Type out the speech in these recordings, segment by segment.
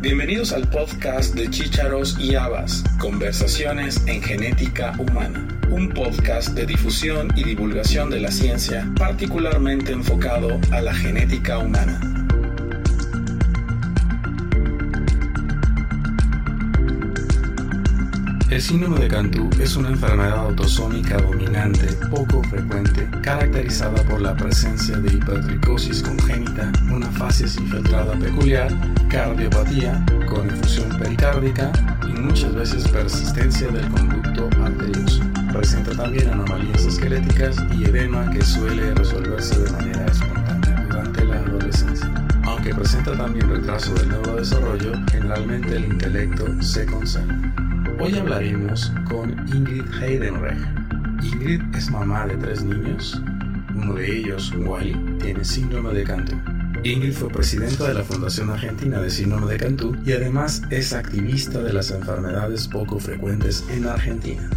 Bienvenidos al podcast de Chícharos y Habas, Conversaciones en Genética Humana, un podcast de difusión y divulgación de la ciencia particularmente enfocado a la genética humana. El síndrome de Cantú es una enfermedad autosómica dominante poco frecuente, caracterizada por la presencia de hipertricosis congénita, una fases infiltrada peculiar, cardiopatía con infusión pericárdica y muchas veces persistencia del conducto arterioso. Presenta también anomalías esqueléticas y edema que suele resolverse de manera espontánea durante la adolescencia. Aunque presenta también retraso del nuevo desarrollo, generalmente el intelecto se conserva. Hoy hablaremos con Ingrid Heidenreich. Ingrid es mamá de tres niños. Uno de ellos, Wally, tiene síndrome de Cantú. Ingrid fue presidenta de la Fundación Argentina de Síndrome de Cantú y además es activista de las enfermedades poco frecuentes en Argentina.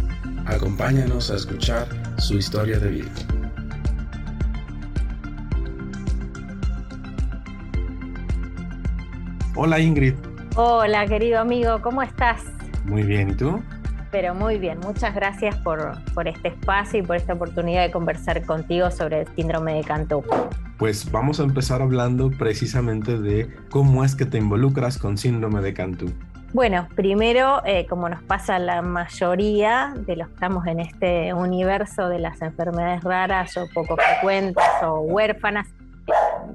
Acompáñanos a escuchar su historia de vida. Hola Ingrid. Hola querido amigo, ¿cómo estás? Muy bien, ¿y tú? Pero muy bien, muchas gracias por, por este espacio y por esta oportunidad de conversar contigo sobre el síndrome de Cantú. Pues vamos a empezar hablando precisamente de cómo es que te involucras con síndrome de Cantú. Bueno, primero, eh, como nos pasa a la mayoría de los que estamos en este universo de las enfermedades raras o poco frecuentes o huérfanas,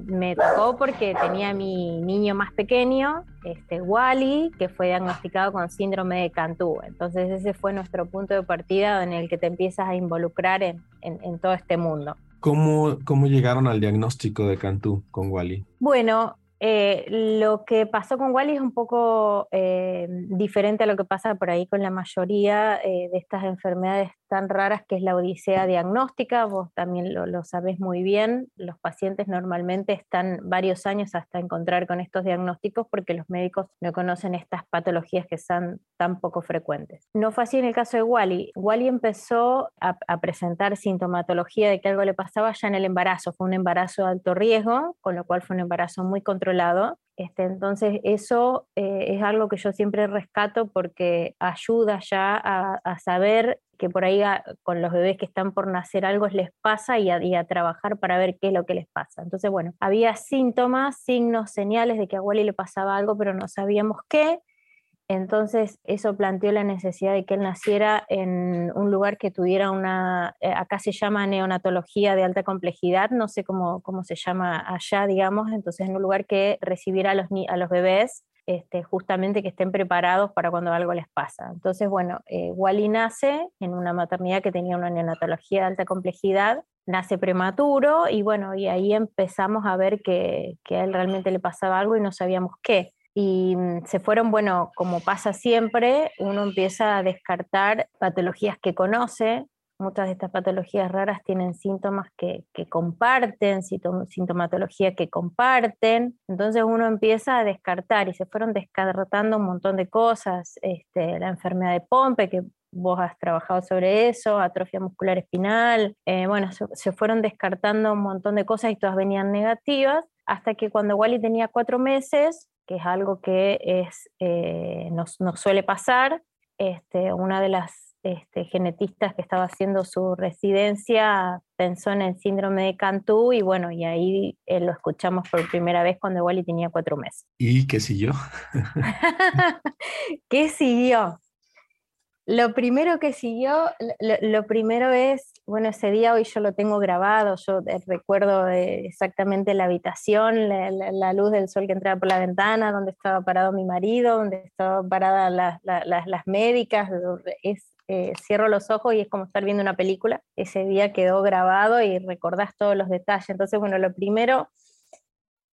me tocó porque tenía mi niño más pequeño, este Wally, que fue diagnosticado con síndrome de Cantú. Entonces ese fue nuestro punto de partida en el que te empiezas a involucrar en, en, todo este mundo. ¿Cómo, ¿Cómo llegaron al diagnóstico de Cantú con Wally? Bueno, eh, lo que pasó con Wally es un poco eh, diferente a lo que pasa por ahí con la mayoría eh, de estas enfermedades tan raras que es la odisea diagnóstica. Vos también lo, lo sabés muy bien. Los pacientes normalmente están varios años hasta encontrar con estos diagnósticos porque los médicos no conocen estas patologías que son tan poco frecuentes. No fue así en el caso de Wally. Wally empezó a, presentar sintomatología de que algo le pasaba ya en el embarazo. Fue un embarazo de alto riesgo, con lo cual fue un embarazo muy controlado lado. Este, entonces, eso eh, es algo que yo siempre rescato porque ayuda ya a, saber que por ahí con los bebés que están por nacer algo les pasa y a, y a, trabajar para ver qué es lo que les pasa. Entonces, bueno, había síntomas, signos, señales de que a Wally le pasaba algo, pero no sabíamos qué. Entonces eso planteó la necesidad de que él naciera en un lugar que tuviera una, eh, acá se llama neonatología de alta complejidad, no sé cómo, cómo se llama allá, digamos, entonces en un lugar que recibiera a los, a los bebés este, justamente que estén preparados para cuando algo les pasa. Entonces, bueno, eh, Wally nace en una maternidad que tenía una neonatología de alta complejidad, nace prematuro y bueno, y ahí empezamos a ver que, que a él realmente le pasaba algo y no sabíamos qué y mm, se fueron, bueno, como pasa siempre, uno empieza a descartar patologías que conoce. Muchas de estas patologías raras tienen síntomas que, que comparten, sintomatología que comparten. Entonces uno empieza a descartar y se fueron descartando un montón de cosas. Este, la enfermedad de Pompe, que vos has trabajado sobre eso, atrofia muscular espinal. Eh, bueno, se, se fueron descartando un montón de cosas y todas venían negativas hasta que cuando Wally tenía cuatro meses, que es algo que es, eh, nos, suele pasar. Este, una de las este, genetistas que estaba haciendo su residencia pensó en el síndrome de Cantú y bueno, y ahí eh, lo escuchamos por primera vez cuando Wally tenía cuatro meses. ¿Y qué siguió? ¿Qué siguió? Lo primero que siguió, lo, primero es, bueno, ese día hoy yo lo tengo grabado, yo eh, recuerdo exactamente la habitación, la, luz del sol que entraba por la ventana, donde estaba parado mi marido, donde estaban paradas las médicas, es, eh, cierro los ojos y es como estar viendo una película. Ese día quedó grabado y recordás todos los detalles. Entonces, bueno, lo primero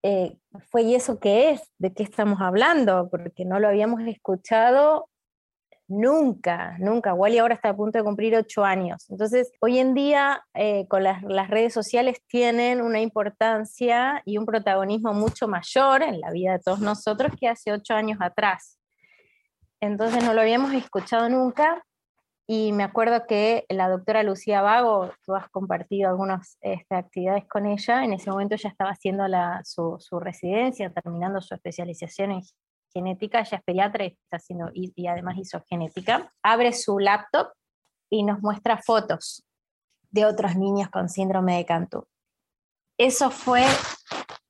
eh, fue, ¿y eso qué es? ¿De qué estamos hablando? Porque no lo habíamos escuchado Nunca, nunca. Wally ahora está a punto de cumplir ocho años. Entonces, hoy en día, eh, con las, redes sociales tienen una importancia y un protagonismo mucho mayor en la vida de todos nosotros que hace ocho años atrás. Entonces, no lo habíamos escuchado nunca. Y me acuerdo que la doctora Lucía Vago, tú has compartido algunas este, actividades con ella, en ese momento ya estaba haciendo su, residencia, terminando su especialización en genética, ella es pediatra y, está haciendo, y, además hizo genética, abre su laptop y nos muestra fotos de otros niños con síndrome de Cantú. Eso fue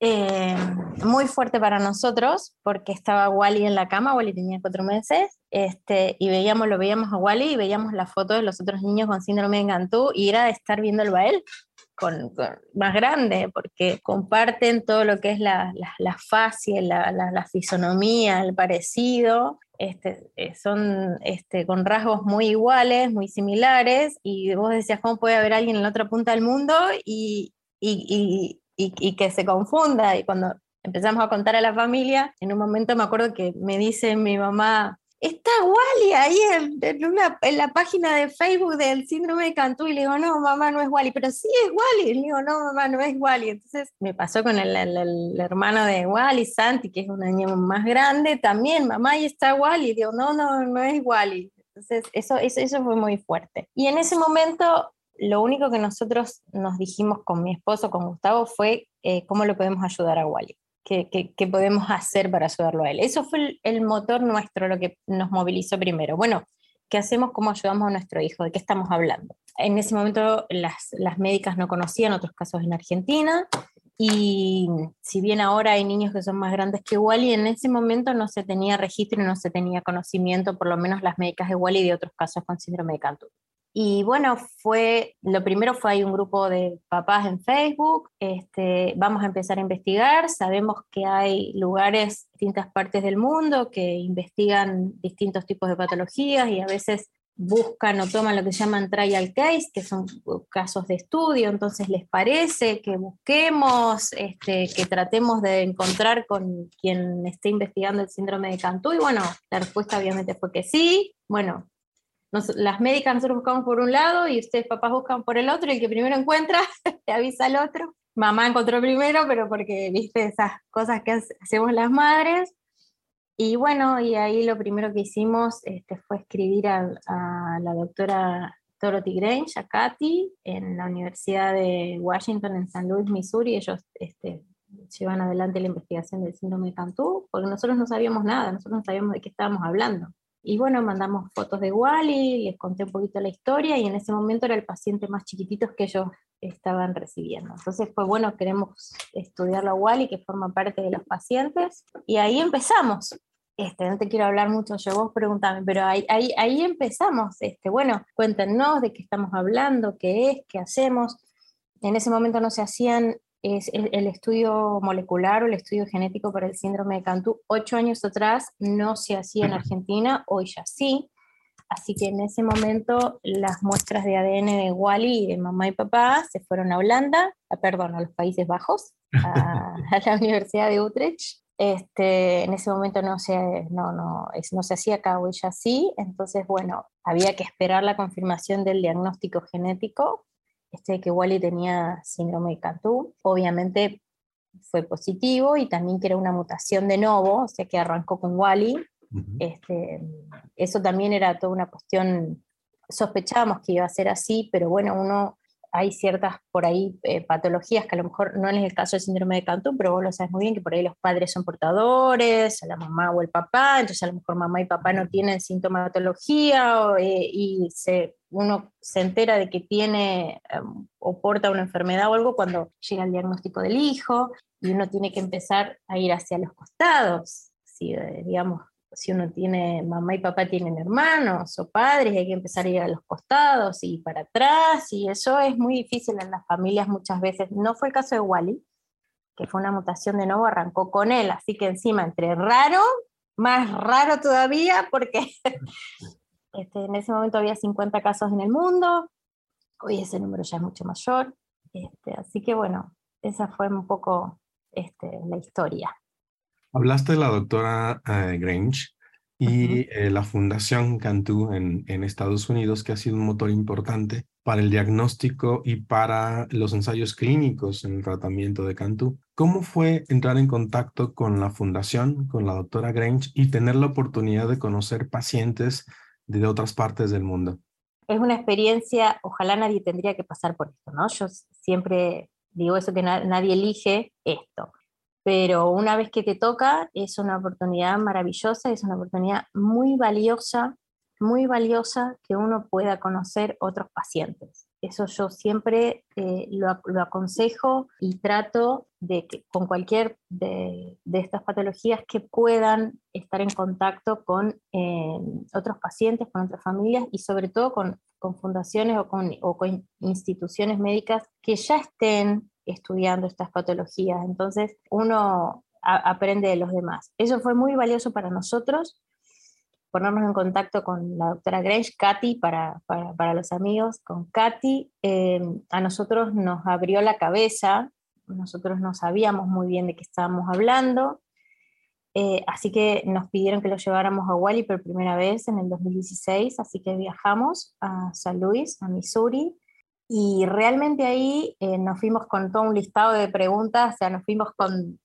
eh, muy fuerte para nosotros porque estaba Wally en la cama, Wally tenía cuatro meses, este, y veíamos, lo veíamos a Wally y veíamos la foto de los otros niños con síndrome de Cantú y era de estar viéndolo a él con, más grande, porque comparten todo lo que es la, la, la la, la, fisonomía, el parecido, este, eh, son este, con rasgos muy iguales, muy similares, y vos decías, ¿cómo puede haber alguien en la otra punta del mundo y, y, y, y que se confunda? Y cuando empezamos a contar a la familia, en un momento me acuerdo que me dice mi mamá, está Wally ahí en, la página de Facebook del síndrome de Cantú y le digo, no, mamá, no es Wally, pero sí es Wally. le digo, no, mamá, no es Wally. Entonces me pasó con el, hermano de Wally, Santi, que es un año más grande, también, mamá, ahí está Wally. digo, no, no, no es Wally. Entonces eso, eso, eso fue muy fuerte. Y en ese momento lo único que nosotros nos dijimos con mi esposo, con Gustavo, fue eh, cómo le podemos ayudar a Wally que, podemos hacer para ayudarlo a él. Eso fue el, motor nuestro, lo que nos movilizó primero. Bueno, ¿qué hacemos? ¿Cómo ayudamos a nuestro hijo? ¿De qué estamos hablando? En ese momento las, las médicas no conocían otros casos en Argentina y si bien ahora hay niños que son más grandes que Wally, en ese momento no se tenía registro y no se tenía conocimiento, por lo menos las médicas de Wally, de otros casos con síndrome de Cantu. Y bueno, fue, lo primero fue hay un grupo de papás en Facebook, este, vamos a empezar a investigar, sabemos que hay lugares, distintas partes del mundo que investigan distintos tipos de patologías y a veces buscan o toman lo que llaman trial case, que son casos de estudio, entonces les parece que busquemos, este, que tratemos de encontrar con quien esté investigando el síndrome de Cantú, y bueno, la respuesta obviamente fue que sí, bueno, las médicas nosotros buscamos por un lado y ustedes papás buscan por el otro y el que primero encuentra te avisa al otro. Mamá encontró primero, pero porque viste esas cosas que hacemos las madres. Y bueno, y ahí lo primero que hicimos este, fue escribir a, la doctora Dorothy Grange, a Katy, en la Universidad de Washington, en San Luis, Missouri. Ellos este, llevan adelante la investigación del síndrome de Cantú, porque nosotros no sabíamos nada, nosotros no sabíamos de qué estábamos hablando. Y bueno, mandamos fotos de Wally, les conté un poquito la historia y en ese momento era el paciente más chiquitito que ellos estaban recibiendo. Entonces fue bueno, queremos estudiarlo a Wally, que forma parte de los pacientes, y ahí empezamos. Este, no te quiero hablar mucho, yo vos pregúntame, pero ahí, ahí, ahí empezamos. Este, bueno, cuéntenos de qué estamos hablando, qué es, qué hacemos. En ese momento no se hacían es el, estudio molecular o el estudio genético para el síndrome de Cantú. Ocho años atrás no se hacía en Argentina, hoy ya sí. Así que en ese momento las muestras de ADN de Wally y de mamá y papá se fueron a Holanda, a, perdón, a los Países Bajos, a, la Universidad de Utrecht. Este, en ese momento no se, no, no, no se hacía acá, hoy ya sí. Entonces, bueno, había que esperar la confirmación del diagnóstico genético este, que Wally tenía síndrome de Cantú. Obviamente fue positivo y también que era una mutación de novo, o sea que arrancó con Wally. este, eso también era toda una cuestión, sospechábamos que iba a ser así, pero bueno, uno hay ciertas por ahí eh, patologías que a lo mejor no es el caso del síndrome de Cantú, pero vos lo sabes muy bien que por ahí los padres son portadores, la mamá o el papá, entonces a lo mejor mamá y papá no tienen sintomatología eh, y se, uno se entera de que tiene em, o porta una enfermedad o algo cuando llega el diagnóstico del hijo y uno tiene que empezar a ir hacia los costados, si eh, digamos si uno tiene, mamá y papá tienen hermanos o padres, hay que empezar a ir a los costados y para atrás, y eso es muy difícil en las familias muchas veces. No fue el caso de Wally, que fue una mutación de nuevo, arrancó con él, así que encima entre raro, más raro todavía, porque este, en ese momento había 50 casos en el mundo, hoy ese número ya es mucho mayor, este, así que bueno, esa fue un poco este, la historia. Hablaste de la doctora eh, Grange y eh, la Fundación Cantú en, en, Estados Unidos, que ha sido un motor importante para el diagnóstico y para los ensayos clínicos en el tratamiento de Cantú. ¿Cómo fue entrar en contacto con la Fundación, con la doctora Grange y tener la oportunidad de conocer pacientes de otras partes del mundo? Es una experiencia, ojalá nadie tendría que pasar por esto, ¿no? Yo siempre digo eso que nadie elige esto pero una vez que te toca es una oportunidad maravillosa, es una oportunidad muy valiosa, muy valiosa que uno pueda conocer otros pacientes. Eso yo siempre eh, lo, aconsejo y trato de que con cualquier de, estas patologías que puedan estar en contacto con eh, otros pacientes, con otras familias y sobre todo con, fundaciones o con, o con instituciones médicas que ya estén estudiando estas patologías. Entonces uno aprende de los demás. Eso fue muy valioso para nosotros ponernos en contacto con la doctora Grange, Katy, para, para, los amigos, con Katy, eh, a nosotros nos abrió la cabeza, nosotros no sabíamos muy bien de qué estábamos hablando, eh, así que nos pidieron que lo lleváramos a Wally por primera vez en el 2016, así que viajamos a San Luis, a Missouri, y realmente ahí eh, nos fuimos con todo un listado de preguntas, o sea, nos fuimos con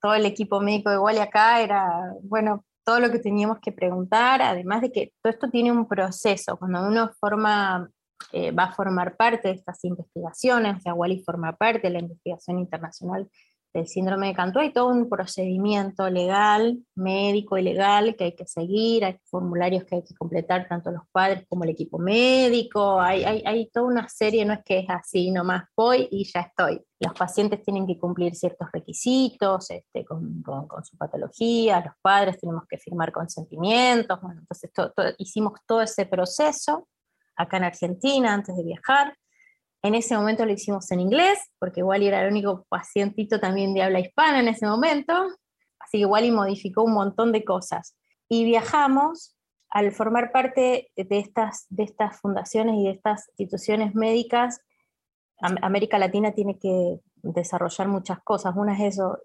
todo el equipo médico de Wally acá, era, bueno, todo lo que teníamos que preguntar, además de que todo esto tiene un proceso. Cuando uno forma, eh, va a formar parte de estas investigaciones, o sea, Wally forma parte de la investigación internacional del síndrome de Cantú, hay todo un procedimiento legal, médico y legal que hay que seguir, hay formularios que hay que completar tanto los padres como el equipo médico, hay, hay, hay toda una serie, no es que es así, nomás voy y ya estoy. Los pacientes tienen que cumplir ciertos requisitos este, con, su patología, los padres tenemos que firmar consentimientos, bueno, entonces hicimos todo ese proceso acá en Argentina antes de viajar. En ese momento lo hicimos en inglés, porque Wally era el único pacientito también de habla hispana en ese momento, así que Wally modificó un montón de cosas. Y viajamos, al formar parte de estas, de estas fundaciones y de estas instituciones médicas, América Latina tiene que desarrollar muchas cosas. Una es eso,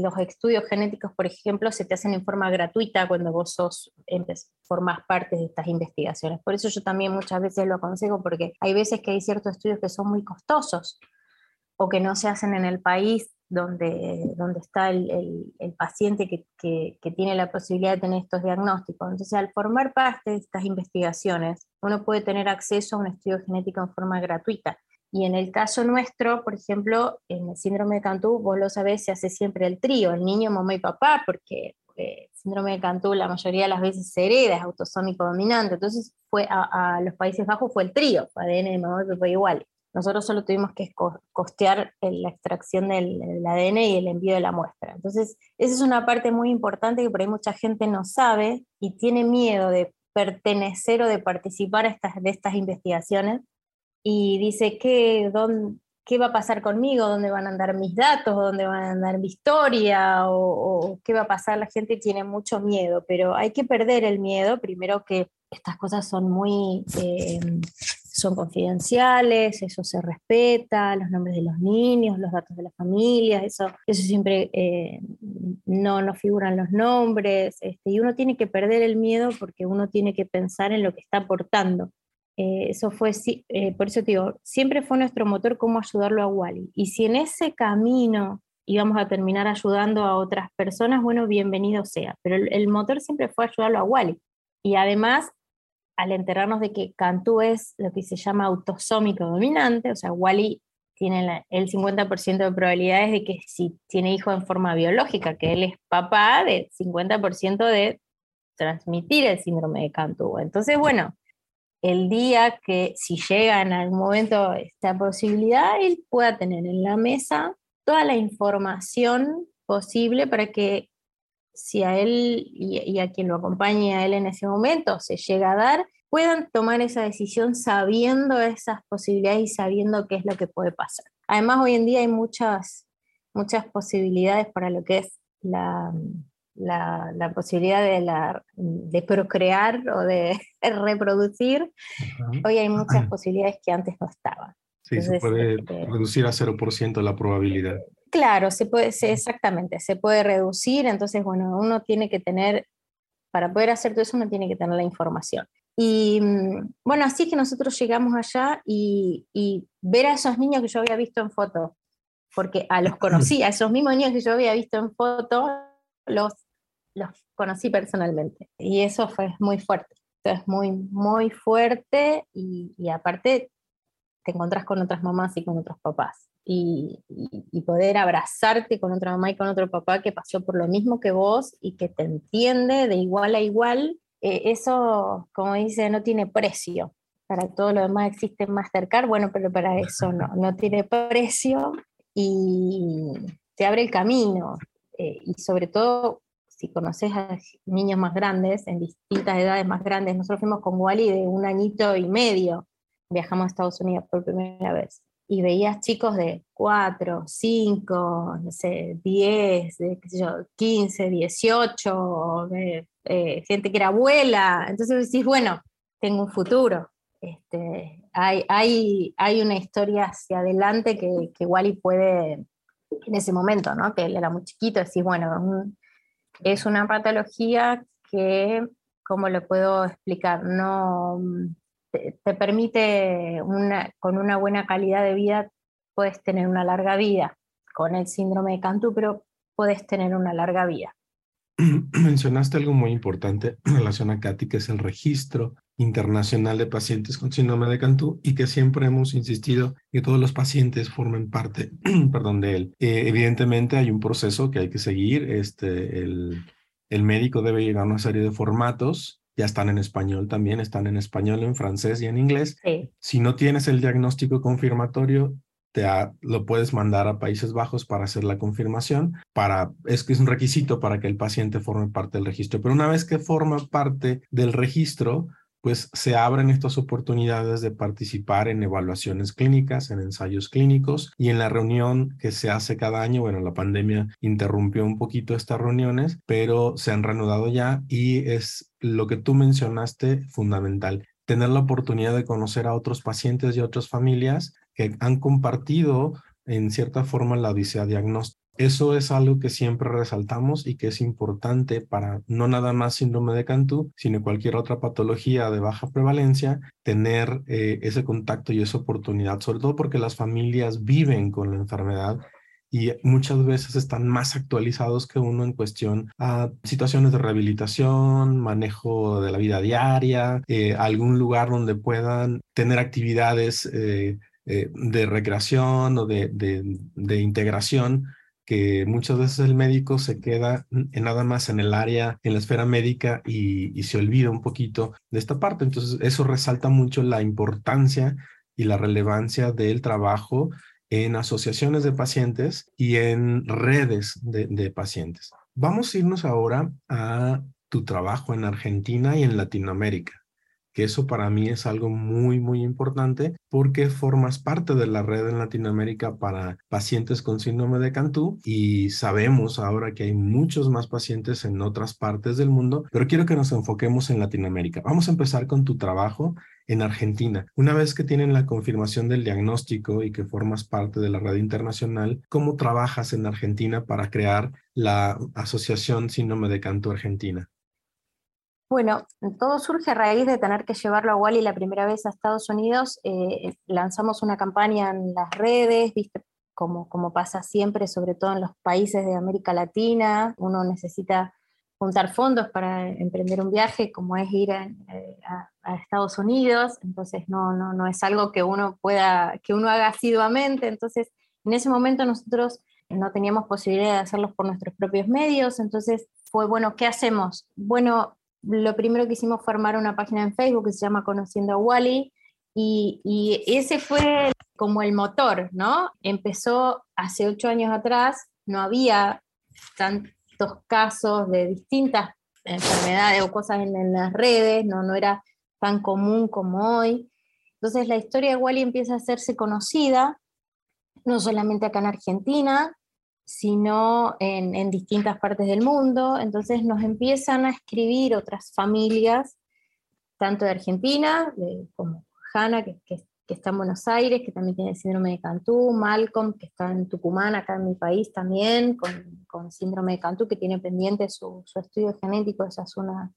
los estudios genéticos, por ejemplo, se te hacen en forma gratuita cuando vos sos, formas parte de estas investigaciones. Por eso yo también muchas veces lo aconsejo, porque hay veces que hay ciertos estudios que son muy costosos o que no se hacen en el país donde, donde está el, el, paciente que, que, que, tiene la posibilidad de tener estos diagnósticos. Entonces, al formar parte de estas investigaciones, uno puede tener acceso a un estudio genético en forma gratuita. Y en el caso nuestro, por ejemplo, en el síndrome de Cantú, vos lo sabés, se hace siempre el trío, el niño, mamá y papá, porque el eh, síndrome de Cantú la mayoría de las veces se hereda, es autosómico dominante. Entonces, fue a, los Países Bajos fue el trío, ADN de mamá y papá igual. Nosotros solo tuvimos que costear la extracción del, del, ADN y el envío de la muestra. Entonces, esa es una parte muy importante que por ahí mucha gente no sabe y tiene miedo de pertenecer o de participar a estas, de estas investigaciones y dice, ¿qué, dónde, ¿qué va a pasar conmigo? ¿Dónde van a andar mis datos? ¿Dónde van a andar mi historia? O, qué va a pasar? La gente tiene mucho miedo, pero hay que perder el miedo. Primero que estas cosas son muy... Eh, son confidenciales, eso se respeta, los nombres de los niños, los datos de las familias, eso, eso siempre eh, no, no figuran los nombres, este, y uno tiene que perder el miedo porque uno tiene que pensar en lo que está aportando eh, eso fue, eh, por eso te digo, siempre fue nuestro motor cómo ayudarlo a Wally. Y si en ese camino íbamos a terminar ayudando a otras personas, bueno, bienvenido sea. Pero el, motor siempre fue ayudarlo a Wally. Y además, al enterarnos de que Cantú es lo que se llama autosómico dominante, o sea, Wally tiene el 50% de probabilidades de que si tiene hijo en forma biológica, que él es papá, de 50% de transmitir el síndrome de Cantú. Entonces, bueno, el día que si llega en algún momento esta posibilidad, él pueda tener en la mesa toda la información posible para que si a él y, a quien lo acompañe a él en ese momento se llega a dar, puedan tomar esa decisión sabiendo esas posibilidades y sabiendo qué es lo que puede pasar. Además, hoy en día hay muchas, muchas posibilidades para lo que es la, la, posibilidad de, la, de procrear o de reproducir, hoy hay muchas posibilidades que antes no estaban. Sí, se puede este reducir a 0% la probabilidad. Claro, se puede, exactamente, se puede reducir, entonces, bueno, uno tiene que tener, para poder hacer todo eso, uno tiene que tener la información. Y mm, bueno, así que nosotros llegamos allá y, y ver a esos niños que yo había visto en foto, porque a los conocí, a esos mismos niños que yo había visto en foto, los los conocí personalmente y eso fue muy fuerte. es muy, muy fuerte y, aparte te encontrás con otras mamás y con otros papás. Y, poder abrazarte con otra mamá y con otro papá que pasó por lo mismo que vos y que te entiende de igual a igual, eh, eso, como dice, no tiene precio. Para todo lo demás existe Mastercard, bueno, pero para eso no, no tiene precio y te abre el camino. Eh, y sobre todo, si conoces a niños más grandes, en distintas edades más grandes, nosotros fuimos con Wally de un añito y medio, viajamos a Estados Unidos por primera vez y veías chicos de 4, 5, no sé, 10, de, qué sé yo, 15, 18, eh, gente que era abuela. Entonces decís, bueno, tengo un futuro. Este, hay, hay, hay una historia hacia adelante que, que Wally puede, en ese momento, ¿no? que él era muy chiquito, decís, bueno, es una patología que, ¿cómo lo puedo explicar? No te, permite, una, con una buena calidad de vida, puedes tener una larga vida. Con el síndrome de Cantú, pero puedes tener una larga vida. Mencionaste algo muy importante en relación a Katy, que es el registro internacional de pacientes con síndrome de Cantú y que siempre hemos insistido que todos los pacientes formen parte perdón, de él. Eh, evidentemente hay un proceso que hay que seguir. Este, el, el médico debe llegar a una serie de formatos ya están en español también, están en español, en francés y en inglés. Si no tienes el diagnóstico confirmatorio, te lo puedes mandar a Países Bajos para hacer la confirmación. Para, es que es un requisito para que el paciente forme parte del registro. Pero una vez que forma parte del registro, pues se abren estas oportunidades de participar en evaluaciones clínicas, en ensayos clínicos y en la reunión que se hace cada año. Bueno, la pandemia interrumpió un poquito estas reuniones, pero se han reanudado ya y es lo que tú mencionaste fundamental tener la oportunidad de conocer a otros pacientes y otras familias que han compartido en cierta forma la odisea diagnóstica eso es algo que siempre resaltamos y que es importante para no nada más síndrome de Cantú, sino cualquier otra patología de baja prevalencia, tener eh, ese contacto y esa oportunidad, sobre todo porque las familias viven con la enfermedad y muchas veces están más actualizados que uno en cuestión a situaciones de rehabilitación, manejo de la vida diaria, eh, algún lugar donde puedan tener actividades eh, de recreación o de, de integración que muchas veces el médico se queda en nada más en el área, en la esfera médica y, se olvida un poquito de esta parte. Entonces, eso resalta mucho la importancia y la relevancia del trabajo en asociaciones de pacientes y en redes de, de pacientes. Vamos a irnos ahora a tu trabajo en Argentina y en Latinoamérica que eso para mí es algo muy, muy importante porque formas parte de la red en Latinoamérica para pacientes con síndrome de Cantú y sabemos ahora que hay muchos más pacientes en otras partes del mundo, pero quiero que nos enfoquemos en Latinoamérica. Vamos a empezar con tu trabajo en Argentina. Una vez que tienen la confirmación del diagnóstico y que formas parte de la red internacional, ¿cómo trabajas en Argentina para crear la Asociación Síndrome de Cantú Argentina? Bueno, todo surge a raíz de tener que llevarlo a Wally la primera vez a Estados Unidos. Eh, lanzamos una campaña en las redes, ¿viste? Como, como pasa siempre, sobre todo en los países de América Latina. Uno necesita juntar fondos para emprender un viaje, como es ir a, eh, Estados Unidos. Entonces, no, no, no es algo que uno pueda, que uno haga asiduamente. Entonces, en ese momento nosotros no teníamos posibilidad de hacerlos por nuestros propios medios. Entonces, fue, bueno, ¿qué hacemos? Bueno, lo primero que hicimos fue armar una página en Facebook que se llama Conociendo a Wally, y, ese fue como el motor, ¿no? Empezó hace ocho años atrás, no había tantos casos de distintas enfermedades o cosas en, las redes, no, no era tan común como hoy. Entonces la historia de Wally empieza a hacerse conocida, no solamente acá en Argentina, sino en, distintas partes del mundo. Entonces nos empiezan a escribir otras familias, tanto de Argentina, como Hanna, que, está en Buenos Aires, que también tiene síndrome de Cantú, Malcolm, que está en Tucumán, acá en mi país también, con, síndrome de Cantú, que tiene pendiente su, su estudio genético, esa es una,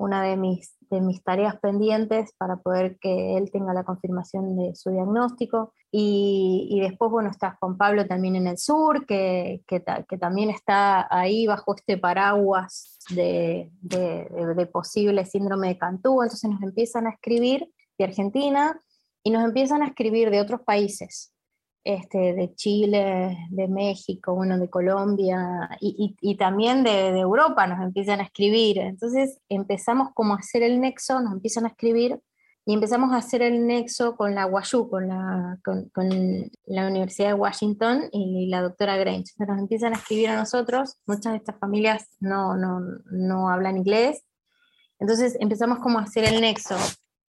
una de mis, de mis tareas pendientes para poder que él tenga la confirmación de su diagnóstico. Y, después, bueno, está Juan Pablo también en el sur, que, que, también está ahí bajo este paraguas de, de, de, posible síndrome de Cantú. Entonces nos empiezan a escribir de Argentina y nos empiezan a escribir de otros países, este, de Chile, de México, bueno, de Colombia y, también de, Europa nos empiezan a escribir. Entonces empezamos como a hacer el nexo, nos empiezan a escribir y empezamos a hacer el nexo con la WashU, con la, con, con la Universidad de Washington y la doctora Grange. Nos empiezan a escribir a nosotros, muchas de estas familias no, no, no hablan inglés, entonces empezamos como a hacer el nexo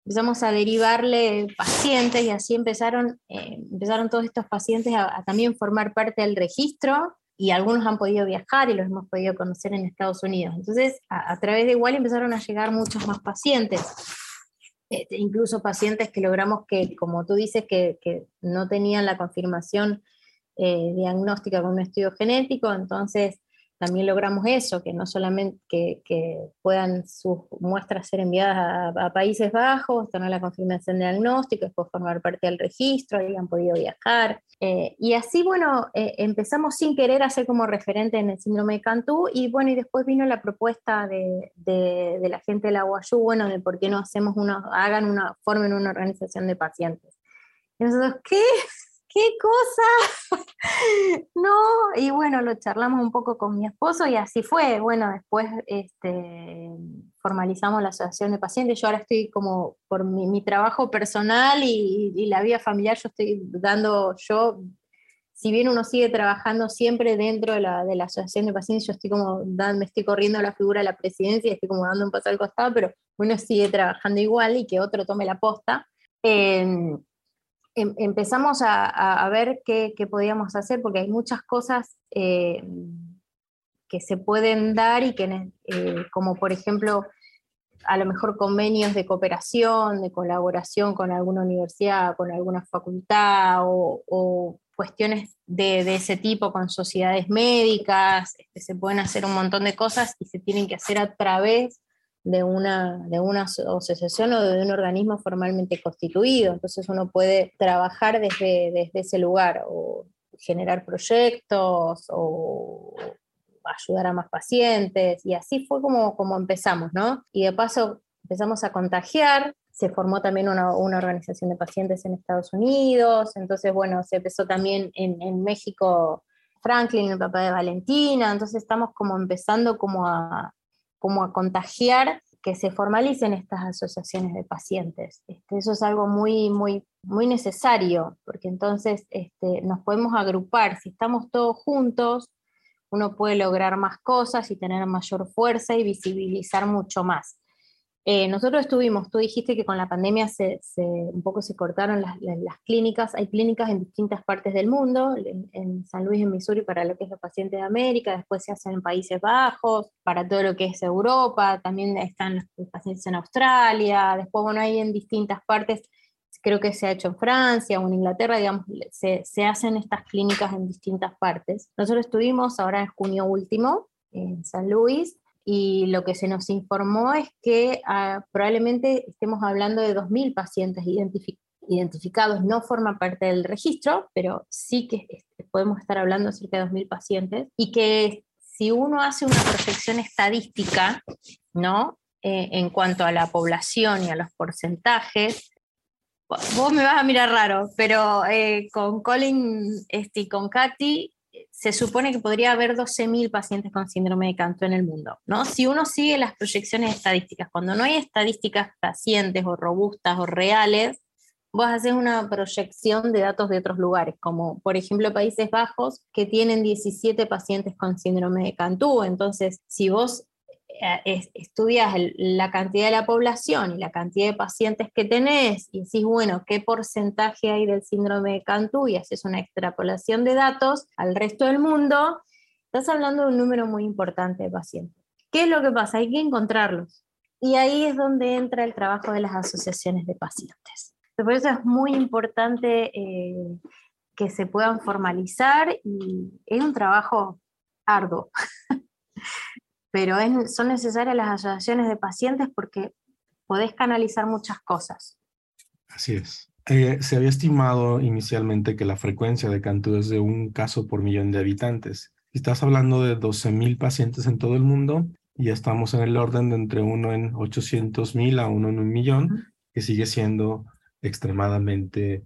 empezamos a derivarle pacientes y así empezaron, eh, empezaron todos estos pacientes a, también formar parte del registro y algunos han podido viajar y los hemos podido conocer en Estados Unidos. Entonces, a, través de igual empezaron a llegar muchos más pacientes. Este, incluso pacientes que logramos que, como tú dices, que, que no tenían la confirmación eh, diagnóstica con un estudio genético, entonces también logramos eso, que no solamente que, puedan sus muestras ser enviadas a, Países Bajos, tener la confirmación de diagnóstico, después formar parte del registro, han podido viajar. Eh, y así, bueno, eh, empezamos sin querer a ser como referente en el síndrome de Cantú, y bueno, y después vino la propuesta de, de, la gente de la UAYU, bueno, de por qué no hacemos una, hagan una, formen una organización de pacientes. Y nosotros, ¿qué? ¿Qué cosa? no, y bueno, lo charlamos un poco con mi esposo y así fue. Bueno, después este, formalizamos la asociación de pacientes. Yo ahora estoy como por mi, trabajo personal y, la vida familiar, yo estoy dando, yo, si bien uno sigue trabajando siempre dentro de la, de la asociación de pacientes, yo estoy como, me estoy corriendo la figura de la presidencia y estoy como dando un paso al costado, pero uno sigue trabajando igual y que otro tome la posta. Eh, Em, empezamos a, ver qué, podíamos hacer, porque hay muchas cosas eh, que se pueden dar y que, eh, como por ejemplo, a lo mejor convenios de cooperación, de colaboración con alguna universidad, con alguna facultad o, cuestiones de, ese tipo con sociedades médicas, este, se pueden hacer un montón de cosas y se tienen que hacer a través de una, de una asociación o de un organismo formalmente constituido. Entonces uno puede trabajar desde, desde ese lugar o generar proyectos o ayudar a más pacientes y así fue como, como empezamos, ¿no? Y de paso empezamos a contagiar, se formó también una, una, organización de pacientes en Estados Unidos, entonces bueno, se empezó también en, en México Franklin, el papá de Valentina, entonces estamos como empezando como a, como a contagiar que se formalicen estas asociaciones de pacientes. Este, eso es algo muy, muy, muy necesario, porque entonces este, nos podemos agrupar. Si estamos todos juntos, uno puede lograr más cosas y tener mayor fuerza y visibilizar mucho más. Eh, nosotros estuvimos, tú dijiste que con la pandemia se, un poco se cortaron las, clínicas, hay clínicas en distintas partes del mundo, en, San Luis, en Missouri, para lo que es los pacientes de América, después se hacen en Países Bajos, para todo lo que es Europa, también están los pacientes en Australia, después, bueno, hay en distintas partes, creo que se ha hecho en Francia o en Inglaterra, digamos, se, se hacen estas clínicas en distintas partes. Nosotros estuvimos ahora en junio último en San Luis, y lo que se nos informó es que ah, probablemente estemos hablando de 2.000 pacientes identificados, no forman parte del registro, pero sí que este, podemos estar hablando de cerca de 2.000 pacientes, y que si uno hace una proyección estadística, ¿no? Eh, en cuanto a la población y a los porcentajes, vos me vas a mirar raro, pero eh, con Colin este, y con Katy se supone que podría haber 12.000 pacientes con síndrome de Canto en el mundo, ¿no? Si uno sigue las proyecciones estadísticas, cuando no hay estadísticas pacientes o robustas o reales, vos haces una proyección de datos de otros lugares, como por ejemplo Países Bajos, que tienen 17 pacientes con síndrome de Cantú. Entonces, si vos eh, estudias la cantidad de la población y la cantidad de pacientes que tenés y decís, bueno, ¿qué porcentaje hay del síndrome de Cantú? Y haces una extrapolación de datos al resto del mundo, estás hablando de un número muy importante de pacientes. ¿Qué es lo que pasa? Hay que encontrarlos. Y ahí es donde entra el trabajo de las asociaciones de pacientes. Por eso es muy importante eh, que se puedan formalizar y es un trabajo arduo. pero son necesarias las asociaciones de pacientes porque podés canalizar muchas cosas. Así es. Eh, se había estimado inicialmente que la frecuencia de Cantú es de un caso por millón de habitantes. Estás hablando de 12.000 pacientes en todo el mundo y estamos en el orden de entre uno en 800.000 a uno en un millón, que sigue siendo extremadamente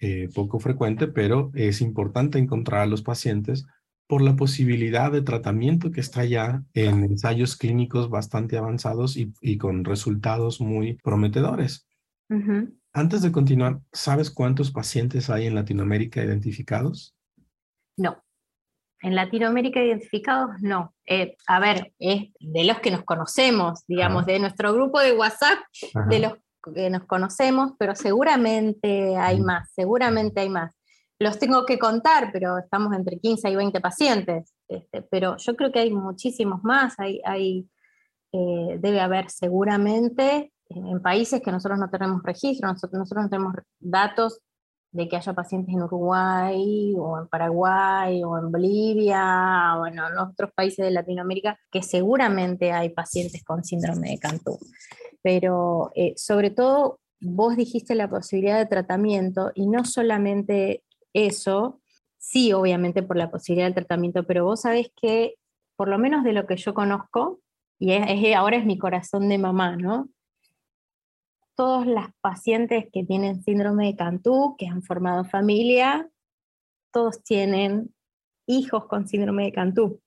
eh, poco frecuente, pero es importante encontrar a los pacientes por la posibilidad de tratamiento que está ya en ensayos clínicos bastante avanzados y, con resultados muy prometedores. Antes de continuar, ¿sabes cuántos pacientes hay en Latinoamérica identificados? No. En Latinoamérica identificados, no. Eh, a ver, es de los que nos conocemos, digamos, de nuestro grupo de WhatsApp, de los que nos conocemos, pero seguramente hay más, seguramente hay más. Los tengo que contar, pero estamos entre 15 y 20 pacientes. Este, pero yo creo que hay muchísimos más, hay, eh, debe haber seguramente en países que nosotros no tenemos registro, nosotros, no tenemos datos de que haya pacientes en Uruguay o en Paraguay o en Bolivia o en otros países de Latinoamérica, que seguramente hay pacientes con síndrome de Cantú. Pero eh, sobre todo, vos dijiste la posibilidad de tratamiento y no solamente eso, sí, obviamente por la posibilidad del tratamiento, pero vos sabés que, por lo menos de lo que yo conozco, y ahora es mi corazón de mamá, ¿no? todas las pacientes que tienen síndrome de Cantú, que han formado familia, todos tienen hijos con síndrome de Cantú.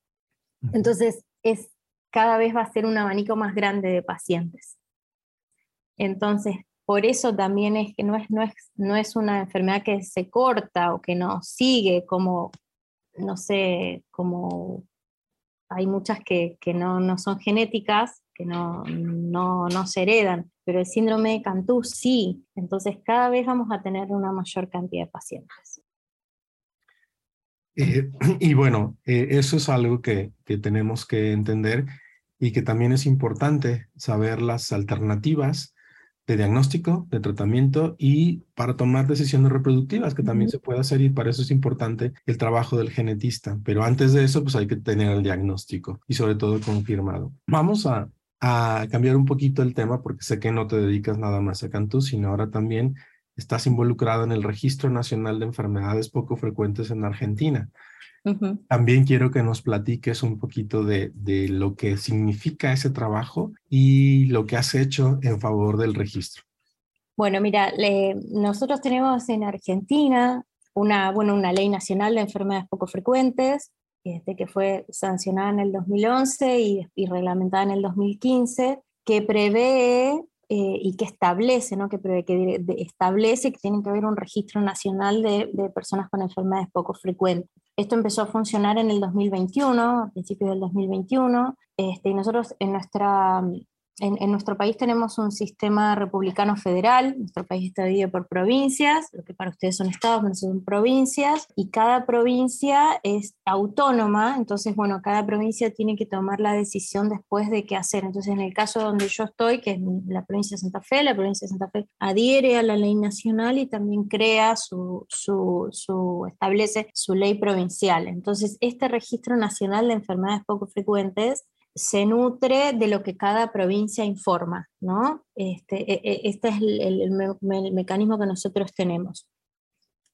Entonces, es, cada vez va a ser un abanico más grande de pacientes. Entonces, por eso también es que no es, no es, no es una enfermedad que se corta o que no sigue como, no sé, como hay muchas que, que no, no, son genéticas, que no, no, no se heredan pero el síndrome de Cantú sí. Entonces cada vez vamos a tener una mayor cantidad de pacientes. Eh, y bueno, eh, eso es algo que, que, tenemos que entender y que también es importante saber las alternativas de diagnóstico, de tratamiento y para tomar decisiones reproductivas, que también se puede hacer y para eso es importante el trabajo del genetista. Pero antes de eso, pues hay que tener el diagnóstico y sobre todo confirmado. Vamos a, a cambiar un poquito el tema porque sé que no te dedicas nada más a Cantú, sino ahora también estás involucrado en el Registro Nacional de Enfermedades Poco Frecuentes en Argentina. También quiero que nos platiques un poquito de, de, lo que significa ese trabajo y lo que has hecho en favor del registro. Bueno, mira, nosotros tenemos en Argentina una, bueno, una ley nacional de enfermedades poco frecuentes este, que fue sancionada en el 2011 y, reglamentada en el 2015, que prevé eh, y que establece, ¿no? que, prevé, que establece que tiene que haber un registro nacional de, de, personas con enfermedades poco frecuentes. Esto empezó a funcionar en el 2021, a principios del 2021, este, y nosotros en nuestra en, nuestro país tenemos un sistema republicano federal, nuestro país está dividido por provincias, lo que para ustedes son estados, no son provincias, y cada provincia es autónoma, entonces, bueno, cada provincia tiene que tomar la decisión después de qué hacer. Entonces, en el caso donde yo estoy, que es la provincia de Santa Fe, la provincia de Santa Fe adhiere a la ley nacional y también crea su, su, su establece su ley provincial. Entonces, este registro nacional de enfermedades poco frecuentes se nutre de lo que cada provincia informa, ¿no? Este, e, e, este es el, mecanismo que nosotros tenemos.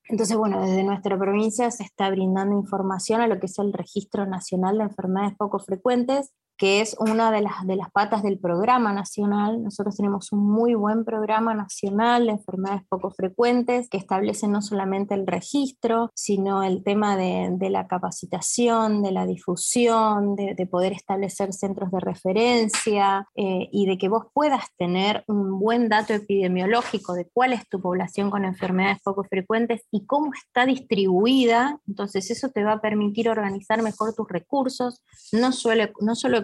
Entonces, bueno, desde nuestra provincia se está brindando información a lo que es el Registro Nacional de Enfermedades Poco Frecuentes, que es una de las, de las patas del programa nacional. Nosotros tenemos un muy buen programa nacional de enfermedades poco frecuentes que establece no solamente el registro, sino el tema de, de la capacitación, de la difusión, de, de, poder establecer centros de referencia eh, y de que vos puedas tener un buen dato epidemiológico de cuál es tu población con enfermedades poco frecuentes y cómo está distribuida. Entonces eso te va a permitir organizar mejor tus recursos, no solo, no solo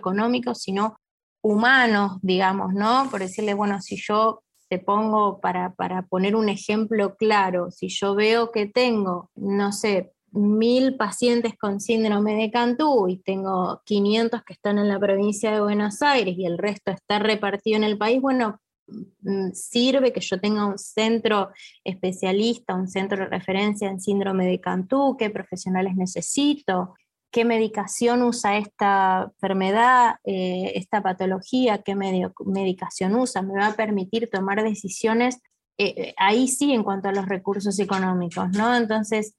sino humanos, digamos, ¿no? Por decirle, bueno, si yo te pongo para, para poner un ejemplo claro, si yo veo que tengo, no sé, mil pacientes con síndrome de Cantú y tengo 500 que están en la provincia de Buenos Aires y el resto está repartido en el país, bueno, mm, sirve que yo tenga un centro especialista, un centro de referencia en síndrome de Cantú, qué profesionales necesito, qué medicación usa esta enfermedad, eh, esta patología, qué medicación usa, me va a permitir tomar decisiones eh, eh, ahí sí en cuanto a los recursos económicos, ¿no? Entonces,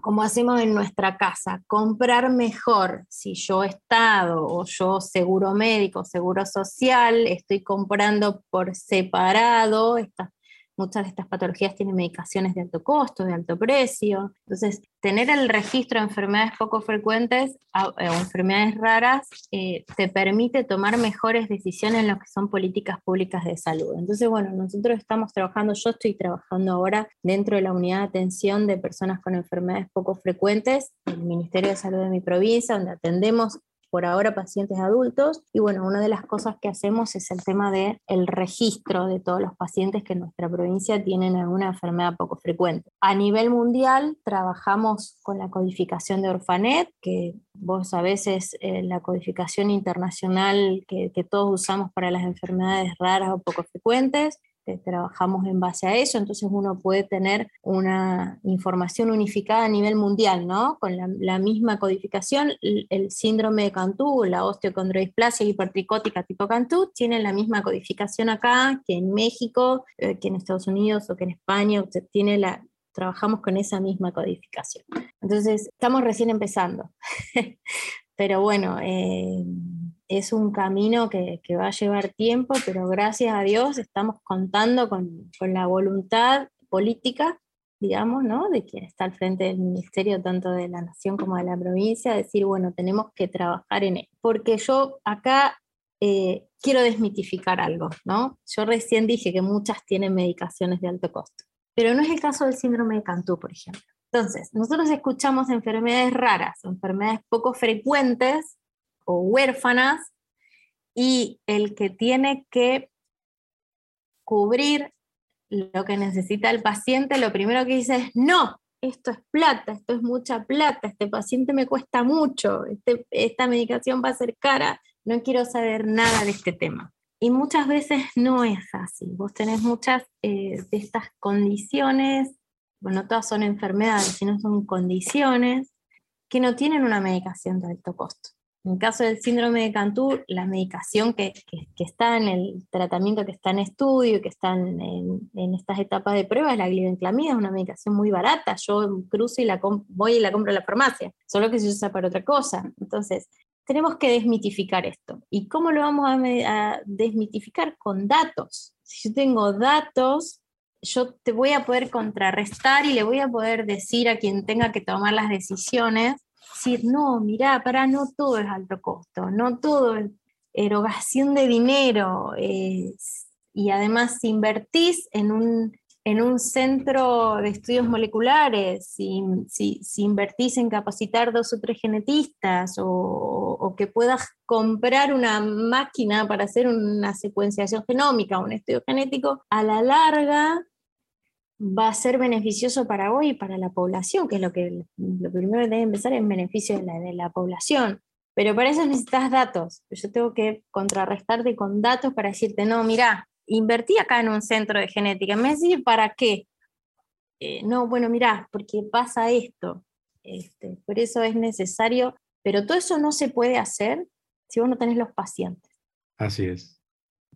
como hacemos en nuestra casa, comprar mejor, si yo Estado o yo seguro médico, seguro social, estoy comprando por separado estas muchas de estas patologías tienen medicaciones de alto costo, de alto precio. Entonces, tener el registro de enfermedades poco frecuentes o enfermedades raras eh, te permite tomar mejores decisiones en lo que son políticas públicas de salud. Entonces, bueno, nosotros estamos trabajando, yo estoy trabajando ahora dentro de la unidad de atención de personas con enfermedades poco frecuentes, el Ministerio de Salud de mi provincia, donde atendemos por ahora pacientes adultos. Y bueno, una de las cosas que hacemos es el tema del el registro de todos los pacientes que en nuestra provincia tienen alguna enfermedad poco frecuente. A nivel mundial trabajamos con la codificación de Orfanet, que vos sabés es eh, la codificación internacional que todos usamos para las enfermedades raras o poco frecuentes trabajamos en base a eso, entonces uno puede tener una información unificada a nivel mundial, ¿no? Con la, misma codificación, el, síndrome de Cantú, la osteocondrodisplasia hipertricótica tipo Cantú, tienen la misma codificación acá que en México, eh, que en Estados Unidos o que en España, tiene la, trabajamos con esa misma codificación. Entonces, estamos recién empezando. Pero bueno, eh, es un camino que, va a llevar tiempo, pero gracias a Dios estamos contando con, la voluntad política, digamos, ¿no? de quien está al frente del ministerio, tanto de la nación como de la provincia, decir, bueno, tenemos que trabajar en él. Porque yo acá eh, quiero desmitificar algo, ¿no? Yo recién dije que muchas tienen medicaciones de alto costo, pero no es el caso del síndrome de Cantú, por ejemplo. Entonces, nosotros escuchamos enfermedades raras, enfermedades poco frecuentes, o huérfanas y el que tiene que cubrir lo que necesita el paciente, lo primero que dice es, no, esto es plata, esto es mucha plata, este paciente me cuesta mucho, este, esta medicación va a ser cara, no quiero saber nada de este tema. Y muchas veces no es así. Vos tenés muchas eh, de estas condiciones, bueno, todas son enfermedades, sino son condiciones que no tienen una medicación de alto costo. En caso del síndrome de Cantú, la medicación que, está en el tratamiento que está en estudio, que está en, estas etapas de prueba, es la glibenclamida, es una medicación muy barata. Yo cruzo y la voy y la compro en la farmacia, solo que se usa para otra cosa. Entonces, tenemos que desmitificar esto. ¿Y cómo lo vamos a, desmitificar? Con datos. Si yo tengo datos, yo te voy a poder contrarrestar y le voy a poder decir a quien tenga que tomar las decisiones decir, no, mirá, para no todo es alto costo, no todo es erogación de dinero. y además, si invertís en un, en un centro de estudios moleculares, si, si, invertís en capacitar dos o tres genetistas o, o, que puedas comprar una máquina para hacer una secuenciación genómica, un estudio genético, a la larga va a ser beneficioso para vos y para la población, que es lo que lo primero que debe empezar en beneficio de la, de la población. Pero para eso necesitas datos. Yo tengo que contrarrestarte con datos para decirte, no, mira, invertí acá en un centro de genética. ¿Me decís para qué? Eh, no, bueno, mira, porque pasa esto. Este, por eso es necesario, pero todo eso no se puede hacer si vos no tenés los pacientes. Así es.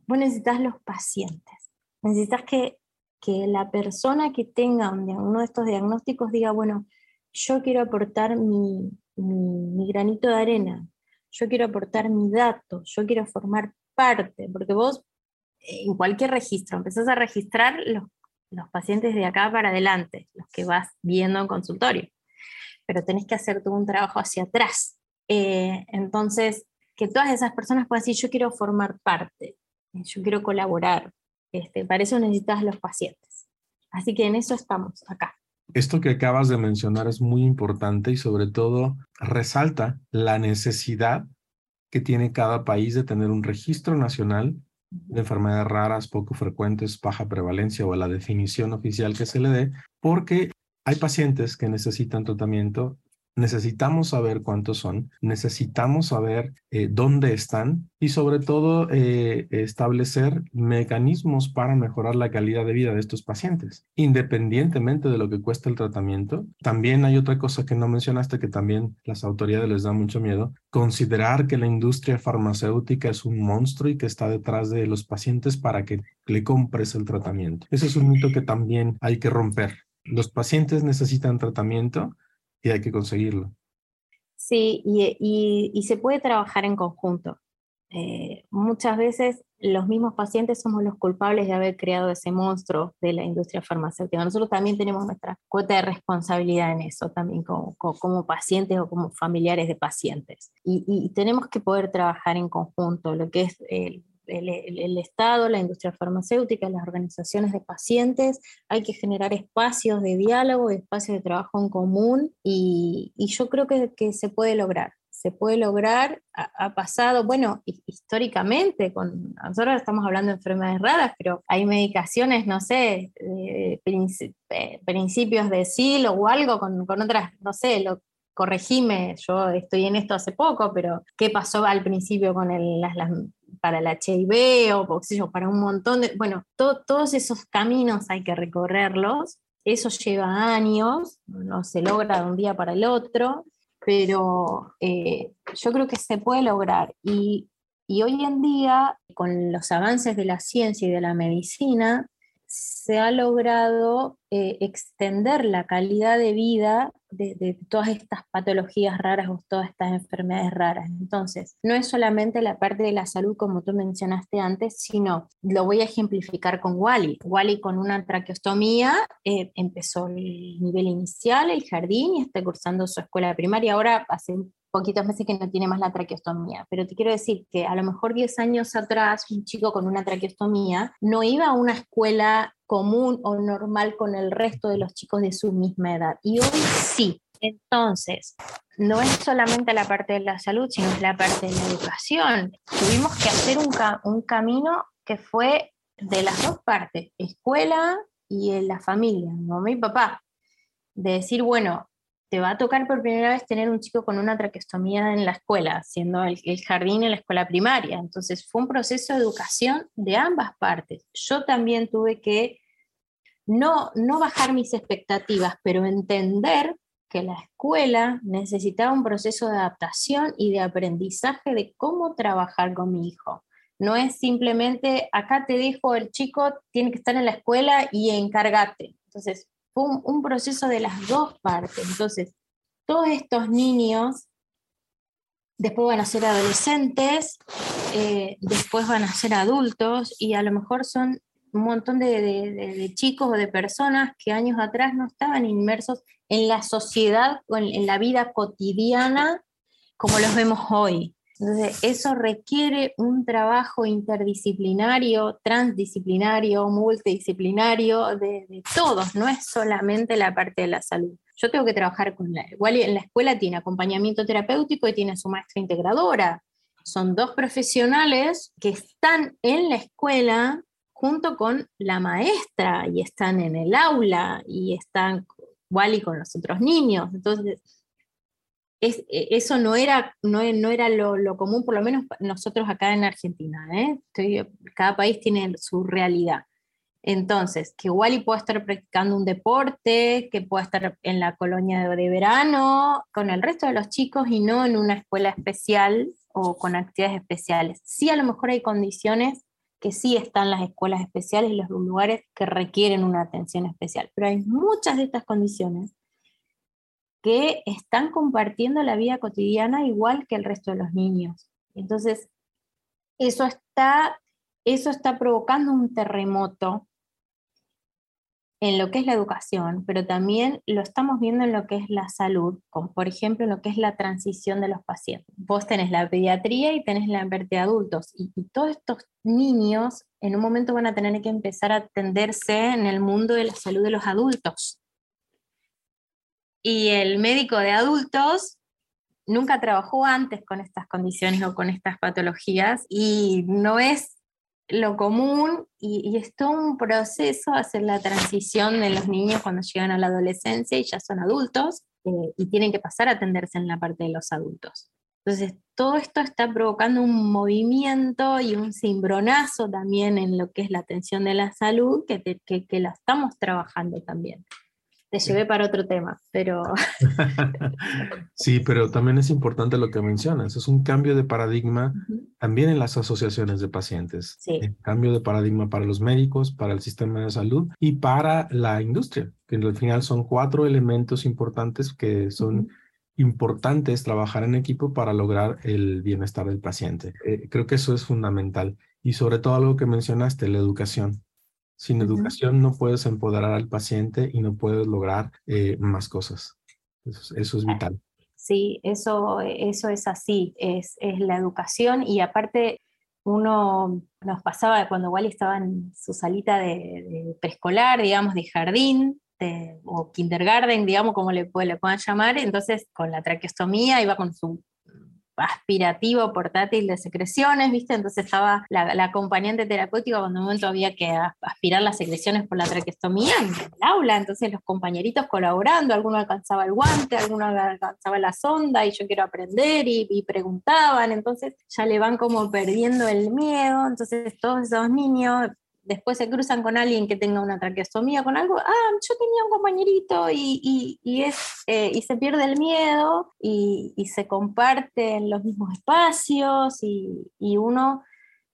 Vos necesitas los pacientes. Necesitas que que la persona que tenga uno de estos diagnósticos diga, bueno, yo quiero aportar mi, granito de arena, yo quiero aportar mi dato, yo quiero formar parte, porque vos eh, en cualquier registro empezás a registrar los, pacientes de acá para adelante, los que vas viendo en consultorio, pero tenés que hacer todo un trabajo hacia atrás. Eh, entonces, que todas esas personas puedan decir, yo quiero formar parte, yo quiero colaborar, este, para eso necesitas los pacientes. Así que en eso estamos acá. Esto que acabas de mencionar es muy importante y sobre todo resalta la necesidad que tiene cada país de tener un registro nacional de enfermedades raras, poco frecuentes, baja prevalencia o la definición oficial que se le dé, porque hay pacientes que necesitan tratamiento necesitamos saber cuántos son, necesitamos saber eh, dónde están y sobre todo eh, establecer mecanismos para mejorar la calidad de vida de estos pacientes, independientemente de lo que cuesta el tratamiento. También hay otra cosa que no mencionaste que también las autoridades les da mucho miedo, considerar que la industria farmacéutica es un monstruo y que está detrás de los pacientes para que le compres el tratamiento. Ese es un mito que también hay que romper. Los pacientes necesitan tratamiento, y hay que conseguirlo. Sí, y, y, se puede trabajar en conjunto. eh, muchas veces los mismos pacientes somos los culpables de haber creado ese monstruo de la industria farmacéutica. Nosotros también tenemos nuestra cuota de responsabilidad en eso, también como, como, pacientes o como familiares de pacientes. Y, tenemos que poder trabajar en conjunto, lo que es el, el, Estado, la industria farmacéutica, las organizaciones de pacientes, hay que generar espacios de diálogo, espacios de trabajo en común y, y yo creo que, que se puede lograr se puede lograr, ha, pasado, bueno, históricamente, con, nosotros estamos hablando de enfermedades raras, pero hay medicaciones, no sé, principios de siglo o algo con, con otras, no sé, lo, corregime, yo estoy en esto hace poco, pero ¿qué pasó al principio con el, las, para el HIV o, para un montón de, bueno, todos esos caminos hay que recorrerlos, eso lleva años, no se logra de un día para el otro, pero eh, yo creo que se puede lograr. Y, hoy en día, con los avances de la ciencia y de la medicina, se ha logrado eh, extender la calidad de vida de, todas estas patologías raras o todas estas enfermedades raras. Entonces, no es solamente la parte de la salud como tú mencionaste antes, sino lo voy a ejemplificar con Wally. Wally con una traqueostomía eh, empezó el nivel inicial, el jardín, y está cursando su escuela primaria. Ahora hace poquitos meses que no tiene más la traqueostomía, pero te quiero decir que a lo mejor 10 años atrás un chico con una traqueostomía no iba a una escuela común o normal con el resto de los chicos de su misma edad. Y hoy sí. Entonces, no es solamente la parte de la salud, sino es la parte de la educación. Tuvimos que hacer un, camino que fue de las dos partes, escuela y la familia, mamá papá. De decir, bueno, te va a tocar por primera vez tener un chico con una traqueostomía en la escuela, siendo el, jardín en la escuela primaria. Entonces fue un proceso de educación de ambas partes. Yo también tuve que no, no bajar mis expectativas, pero entender que la escuela necesitaba un proceso de adaptación y de aprendizaje de cómo trabajar con mi hijo. No es simplemente, acá te dejo el chico, tiene que estar en la escuela y encárgate. Entonces, fue un, proceso de las dos partes. Entonces, todos estos niños después van a ser adolescentes, eh, después van a ser adultos y a lo mejor son un montón de, chicos o de personas que años atrás no estaban inmersos en la sociedad o en la vida cotidiana como los vemos hoy. Entonces, eso requiere un trabajo interdisciplinario, transdisciplinario, multidisciplinario de, todos, no es solamente la parte de la salud. Yo tengo que trabajar con la... Igual en la escuela tiene acompañamiento terapéutico y tiene su maestra integradora. Son dos profesionales que están en la escuela junto con la maestra y están en el aula y están igual y con los otros niños. Entonces, es, e, eso no era, no, no era lo, común, por lo menos nosotros acá en Argentina. ¿eh? cada país tiene su realidad. Entonces, que Wally pueda estar practicando un deporte, que pueda estar en la colonia de, verano, con el resto de los chicos y no en una escuela especial o con actividades especiales. Sí, a lo mejor hay condiciones que sí están las escuelas especiales y los lugares que requieren una atención especial, pero hay muchas de estas condiciones que están compartiendo la vida cotidiana igual que el resto de los niños. Entonces, eso está, eso está provocando un terremoto en lo que es la educación, pero también lo estamos viendo en lo que es la salud, como por ejemplo en lo que es la transición de los pacientes. Vos tenés la pediatría y tenés la parte de adultos, y, y todos estos niños en un momento van a tener que empezar a atenderse en el mundo de la salud de los adultos y el médico de adultos nunca trabajó antes con estas condiciones o con estas patologías y no es lo común y, es todo un proceso hacer la transición de los niños cuando llegan a la adolescencia y ya son adultos eh, y tienen que pasar a atenderse en la parte de los adultos. Entonces, todo esto está provocando un movimiento y un cimbronazo también en lo que es la atención de la salud, que, que, que la estamos trabajando también te llevé para otro tema, pero... sí, pero también es importante lo que mencionas, es un cambio de paradigma también en las asociaciones de pacientes, sí. cambio de paradigma para los médicos, para el sistema de salud y para la industria, que al final son cuatro elementos importantes que son importante es trabajar en equipo para lograr el bienestar del paciente. Eh, creo que eso es fundamental. Y sobre todo algo que mencionaste, la educación. Sin educación no puedes empoderar al paciente y no puedes lograr eh, más cosas. Eso, es vital. Sí, eso, eso es así, es, es la educación y aparte uno nos pasaba cuando Wally estaba en su salita de, preescolar, digamos, de jardín, o kindergarten, digamos, como le, le puedan llamar, entonces con la traqueostomía iba con su aspirativo portátil de secreciones, ¿viste? Entonces estaba la, acompañante terapéutica cuando un momento había que aspirar las secreciones por la traqueostomía en el aula, entonces los compañeritos colaborando, alguno alcanzaba el guante, alguno alcanzaba la sonda y yo quiero aprender y preguntaban, entonces ya le van como perdiendo el miedo, entonces todos esos niños después se cruzan con alguien que tenga una traqueostomía, con algo, ah, yo tenía un compañerito y, es, eh, y se pierde el miedo y, se comparten los mismos espacios y, uno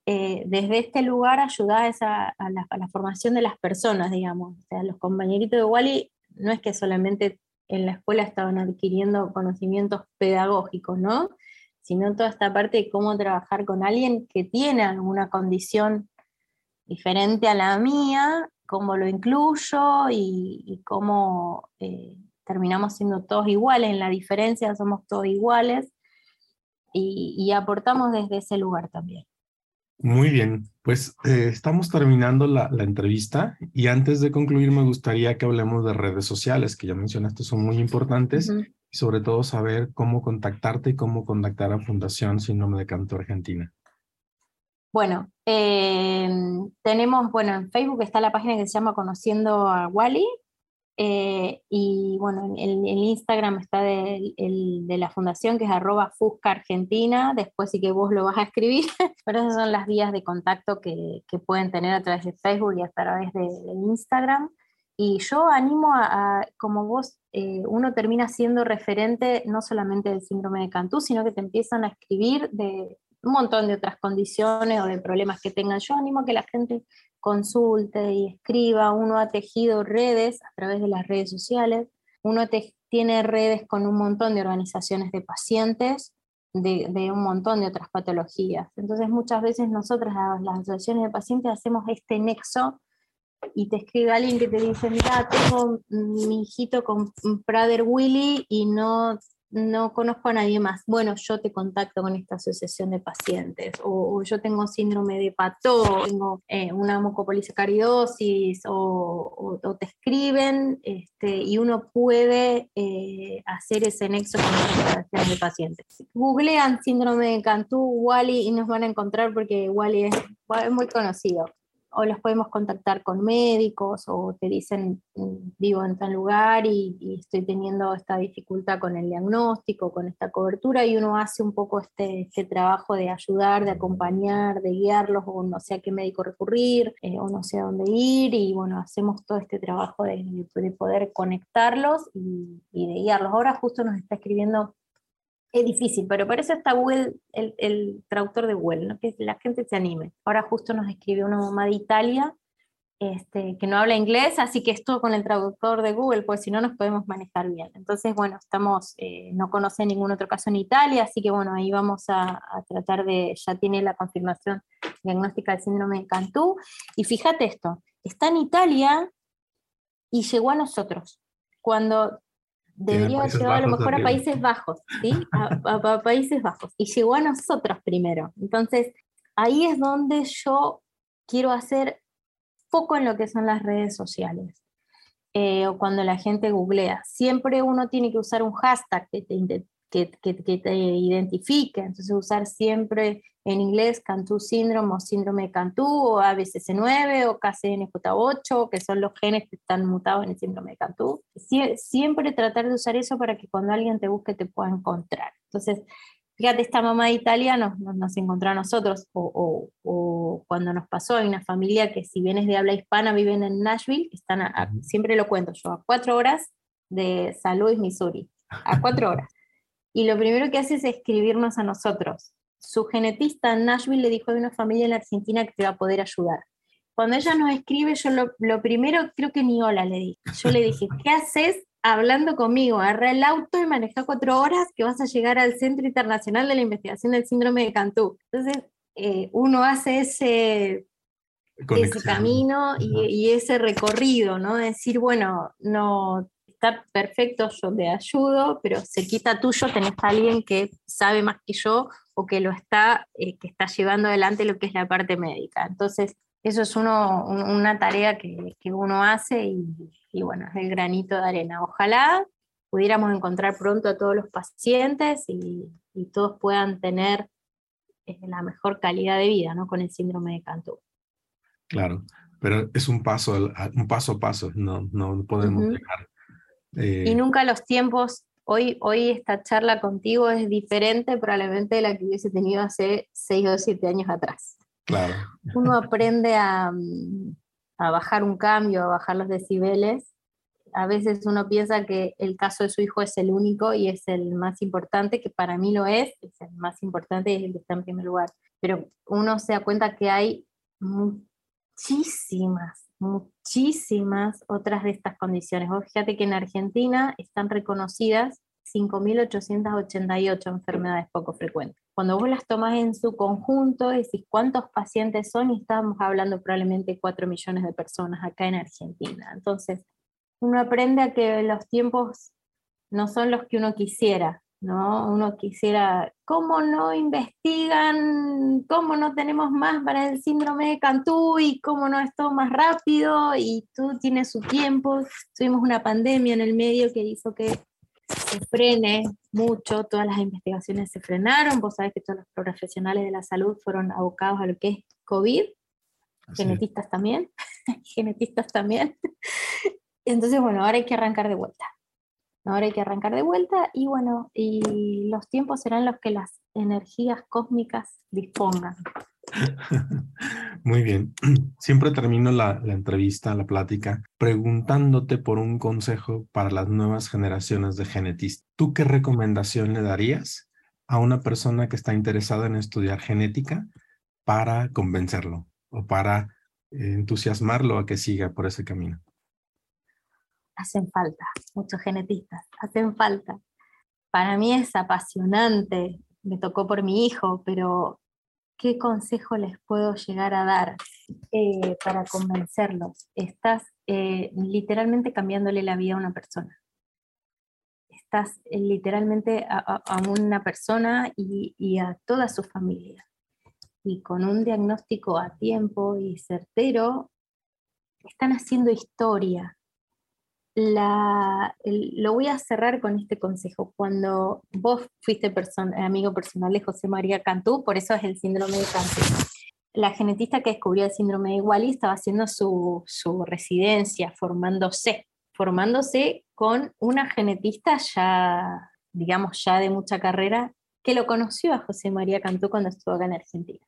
eh, desde este lugar ayuda a, la, formación de las personas, digamos. O sea, los compañeritos de Wally no es que solamente en la escuela estaban adquiriendo conocimientos pedagógicos, ¿no? Sino toda esta parte de cómo trabajar con alguien que tiene alguna condición diferente a la mía, cómo lo incluyo y, cómo eh, terminamos siendo todos iguales, en la diferencia somos todos iguales y, aportamos desde ese lugar también. Muy bien, pues eh, estamos terminando la, entrevista y antes de concluir me gustaría que hablemos de redes sociales, que ya mencionaste, son muy importantes y sobre todo saber cómo contactarte y cómo contactar a Fundación Síndrome de Canto Argentina. Bueno, eh, tenemos, bueno, en Facebook está la página que se llama Conociendo a Wally. Eh, y bueno, el, el, Instagram está de, de, la fundación que es arroba Fusca Argentina, después sí que vos lo vas a escribir, pero esas son las vías de contacto que, que pueden tener a través de Facebook y a través de, Instagram. Y yo animo a, como vos, eh, uno termina siendo referente no solamente del síndrome de Cantú, sino que te empiezan a escribir de, un montón de otras condiciones o de problemas que tengan. Yo animo a que la gente consulte y escriba. Uno ha tejido redes a través de las redes sociales. Uno tiene redes con un montón de organizaciones de pacientes de, un montón de otras patologías. Entonces muchas veces nosotras, las asociaciones de pacientes, hacemos este nexo y te escribe alguien que te dice, mira, tengo mi hijito con Prader Willy y no no conozco a nadie más. Bueno, yo te contacto con esta asociación de pacientes, o, yo tengo síndrome de Pato, tengo eh, una mucopolisacaridosis, o, te escriben este, y uno puede eh, hacer ese nexo con la asociación de pacientes. Googlean síndrome de Cantú, Wally, y nos van a encontrar porque Wally es muy conocido o los podemos contactar con médicos o te dicen mm, vivo en tal lugar y, estoy teniendo esta dificultad con el diagnóstico, con esta cobertura y uno hace un poco este, este trabajo de ayudar, de acompañar, de guiarlos o no sé a qué médico recurrir eh, o no sé a dónde ir y bueno, hacemos todo este trabajo de, poder conectarlos y de guiarlos. Ahora justo nos está escribiendo es difícil, pero por eso está Google, el, traductor de Google, que la gente se anime. Ahora justo nos escribe una mamá de Italia este, que no habla inglés, así que esto con el traductor de Google, pues si no nos podemos manejar bien. Entonces, bueno, estamos, eh, no conoce ningún otro caso en Italia, así que bueno, ahí vamos a, tratar de, ya tiene la confirmación diagnóstica del síndrome de Cantú. Y fíjate esto, está en Italia y llegó a nosotros. Cuando debería haber llegado a lo mejor a Países Bajos, ¿sí? A, Países Bajos. Y llegó a nosotros primero. Entonces, ahí es donde yo quiero hacer foco en lo que son las redes sociales. Eh, o cuando la gente googlea. Siempre uno tiene que usar un hashtag que te, que, que, te identifique. Entonces, usar siempre en inglés Cantú síndrome o síndrome de Cantú o ABCC9 o KCNJ8, que son los genes que están mutados en el síndrome de Cantú. siempre tratar de usar eso para que cuando alguien te busque te pueda encontrar. Entonces, fíjate, esta mamá de Italia nos, nos, encontró a nosotros, o, o, cuando nos pasó, hay una familia que si bien es de habla hispana, viven en Nashville, están siempre lo cuento yo, a cuatro horas de San Luis, Missouri, a cuatro horas. Y lo primero que hace es escribirnos a nosotros. Su genetista en Nashville le dijo de una familia en Argentina que te va a poder ayudar. Cuando ella nos escribe, yo lo, lo primero creo que ni hola le dije. Yo le dije, ¿qué haces hablando conmigo, agarra el auto y maneja cuatro horas que vas a llegar al Centro Internacional de la Investigación del Síndrome de Cantú. Entonces, eh, uno hace ese, ese camino y, ese recorrido, ¿no? Decir, bueno, no está perfecto, yo te ayudo, pero se quita tuyo, tenés a alguien que sabe más que yo o que lo está, eh, que está llevando adelante lo que es la parte médica. Entonces, eso es uno, una tarea que, que uno hace y, y, bueno, es el granito de arena. Ojalá pudiéramos encontrar pronto a todos los pacientes y, y todos puedan tener eh, la mejor calidad de vida ¿no? con el síndrome de Cantú. Claro, pero es un paso, un paso a paso, no, no podemos dejar. Eh, y nunca los tiempos, hoy, hoy esta charla contigo es diferente probablemente de la que hubiese tenido hace 6 o 7 años atrás. Claro. Uno aprende a, mm, a bajar un cambio, a bajar los decibeles. A veces uno piensa que el caso de su hijo es el único y es el más importante, que para mí lo es, es el más importante y es el que está en primer lugar. Pero uno se da cuenta que hay muchísimas, muchísimas otras de estas condiciones. fíjate que en Argentina están reconocidas 5.888 enfermedades poco frecuentes. Cuando vos las tomas en su conjunto, decís cuántos pacientes son y estamos hablando probablemente de 4 millones de personas acá en Argentina. Entonces, uno aprende a que los tiempos no son los que uno quisiera, ¿no? Uno quisiera, ¿cómo no investigan? ¿Cómo no tenemos más para el síndrome de Cantú? ¿Y cómo no es todo más rápido? Y tú tienes su tiempo. Tuvimos una pandemia en el medio que hizo que se frene mucho, todas las investigaciones se frenaron. Vos sabés que todos los profesionales de la salud fueron abocados a lo que es COVID, genetistas también, genetistas también. Entonces, bueno, ahora hay que arrancar de vuelta. Ahora hay que arrancar de vuelta y bueno, y los tiempos serán los que las energías cósmicas dispongan. Muy bien. Siempre termino la, la, entrevista, la plática, preguntándote por un consejo para las nuevas generaciones de genetistas. ¿Tú qué recomendación le darías a una persona que está interesada en estudiar genética para convencerlo o para entusiasmarlo a que siga por ese camino? Hacen falta, muchos genetistas, hacen falta. Para mí es apasionante, me tocó por mi hijo, pero ¿qué consejo les puedo llegar a dar eh, para convencerlos? Estás eh, literalmente cambiándole la vida a una persona. Estás eh, literalmente a, una persona y, y a toda su familia. Y con un diagnóstico a tiempo y certero, están haciendo historia, lo voy a cerrar con este consejo. Cuando vos fuiste amigo personal de José María Cantú, por eso es el síndrome de Cantú. La genetista que descubrió el síndrome de Wally estaba haciendo su, su residencia, formándose, formándose con una genetista ya, digamos, ya de mucha carrera, que lo conoció a José María Cantú cuando estuvo acá en Argentina.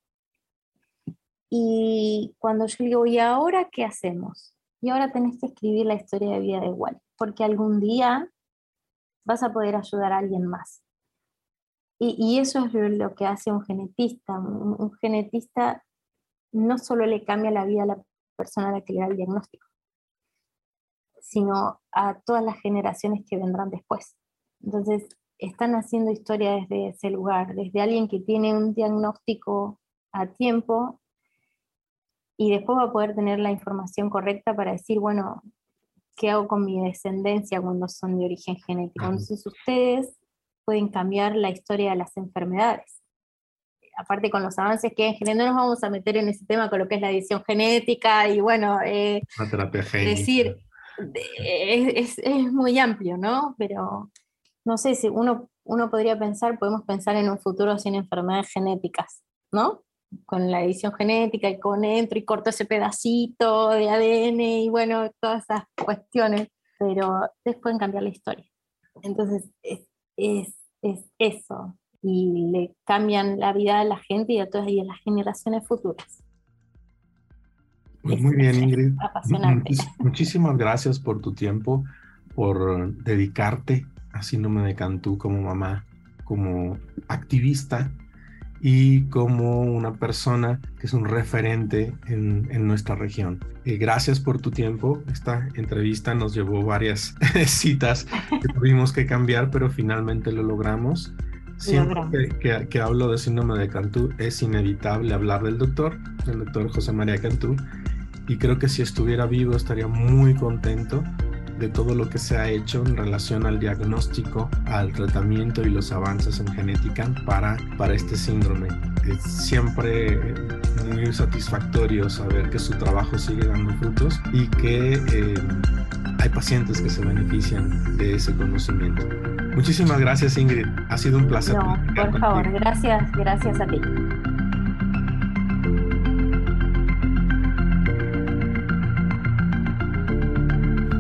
Y cuando yo le digo, ¿y ahora qué hacemos? Y ahora tenés que escribir la historia de vida de Wally, porque algún día vas a poder ayudar a alguien más. Y, eso es lo, que hace un genetista. Un, genetista no solo le cambia la vida a la persona a la que le da el diagnóstico, sino a todas las generaciones que vendrán después. Entonces, están haciendo historia desde ese lugar, desde alguien que tiene un diagnóstico a tiempo y después va a poder tener la información correcta para decir, bueno, ¿qué hago con mi descendencia cuando son de origen genético? Entonces ustedes pueden cambiar la historia de las enfermedades. Aparte con los avances que en general no nos vamos a meter en ese tema con lo que es la edición genética y bueno, eh, decir, es, es, muy amplio, ¿no? Pero no sé si uno, uno podría pensar, podemos pensar en un futuro sin enfermedades genéticas, ¿no? Con la edición genética y con entro y corto ese pedacito de ADN y bueno, todas esas cuestiones, pero ustedes pueden cambiar la historia. Entonces, es, es, es eso, y le cambian la vida a la gente y a todas y a las generaciones futuras. Pues muy bien, Ingrid. muchísimas gracias por tu tiempo, por dedicarte a Síndrome de Cantú como mamá, como activista y como una persona que es un referente en, en nuestra región. Eh, gracias por tu tiempo. Esta entrevista nos llevó varias citas que tuvimos que cambiar, pero finalmente lo logramos. Siempre que, que, hablo de síndrome de Cantú es inevitable hablar del doctor, el doctor José María Cantú, y creo que si estuviera vivo estaría muy contento de todo lo que se ha hecho en relación al diagnóstico, al tratamiento y los avances en genética para, para este síndrome. Es siempre muy satisfactorio saber que su trabajo sigue dando frutos y que eh, hay pacientes que se benefician de ese conocimiento. Muchísimas gracias Ingrid, ha sido un placer. No, por favor, gracias, gracias a ti.